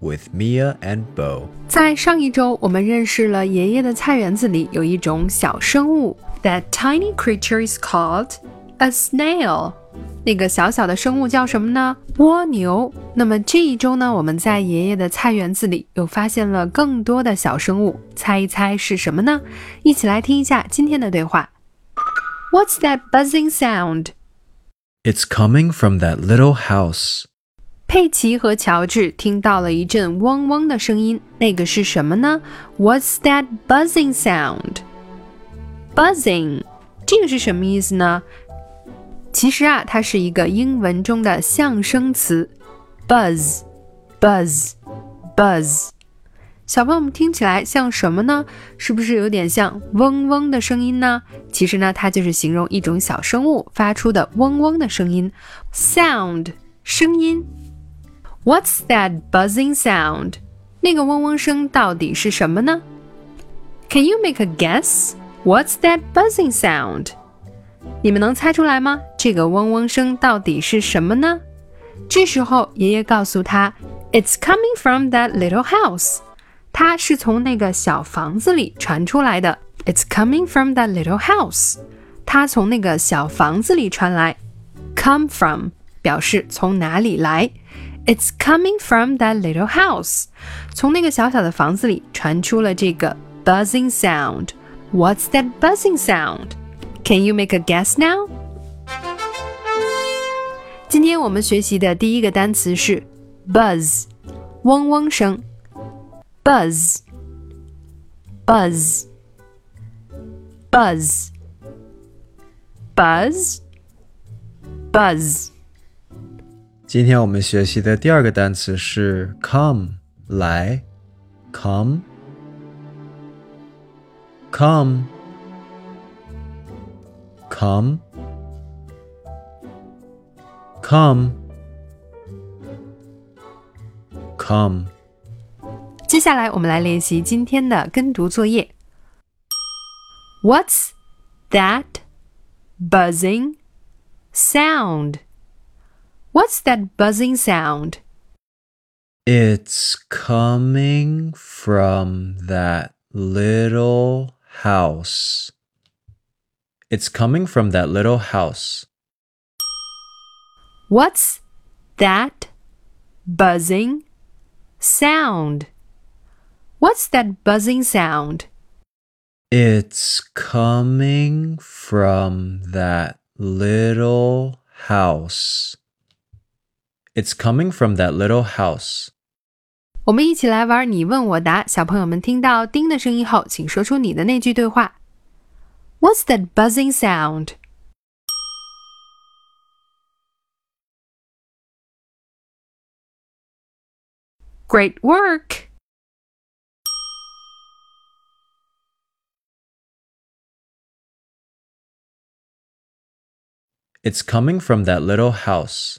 with Mia and Bo。在上一周，我们认识了爷爷的菜园子里有一种小生物，That tiny creature is called a snail。那个小小的生物叫什么呢？蜗牛。那么这一周呢，我们在爷爷的菜园子里又发现了更多的小生物，猜一猜是什么呢？一起来听一下今天的对话。What's that buzzing sound？ It's coming from that little house. 佩奇和乔治听到了一阵嗡嗡的声音，那个是什么呢？What's that buzzing sound? Buzzing，这个是什么意思呢？其实啊，它是一个英文中的象声词，buzz，buzz，buzz。小朋友们听起来像什么呢？是不是有点像嗡嗡的声音呢？其实呢，它就是形容一种小生物发出的嗡嗡的声音，sound，声音。What's that buzzing sound？那个嗡嗡声到底是什么呢？Can you make a guess? What's that buzzing sound？你们能猜出来吗？这个嗡嗡声到底是什么呢？这时候，爷爷告诉他，It's coming from that little house。它是从那个小房子里传出来的。It's coming from that little house。它从那个小房子里传来。Come from 表示从哪里来。 It's coming from that little house。从那个小小的房子里传出了这个 buzzing sound。What's that buzzing sound? Can you make a guess now? 今天我们学习的第一个单词是 buzz，嗡嗡声。buzz 今天我们学习的第二个单词是 come 来，come come come come come 接下来我们来练习今天的跟读作业。What's that buzzing sound? What's that buzzing sound? It's coming from that little house. It's coming from that little house. What's that buzzing sound? What's that buzzing sound? It's coming from that little house. It's coming from that little house. 我们一起来玩你问我答。小朋友们听到“叮”的声音后，请说出你的那句对话。What's that buzzing sound? Great work! It's coming from that little house.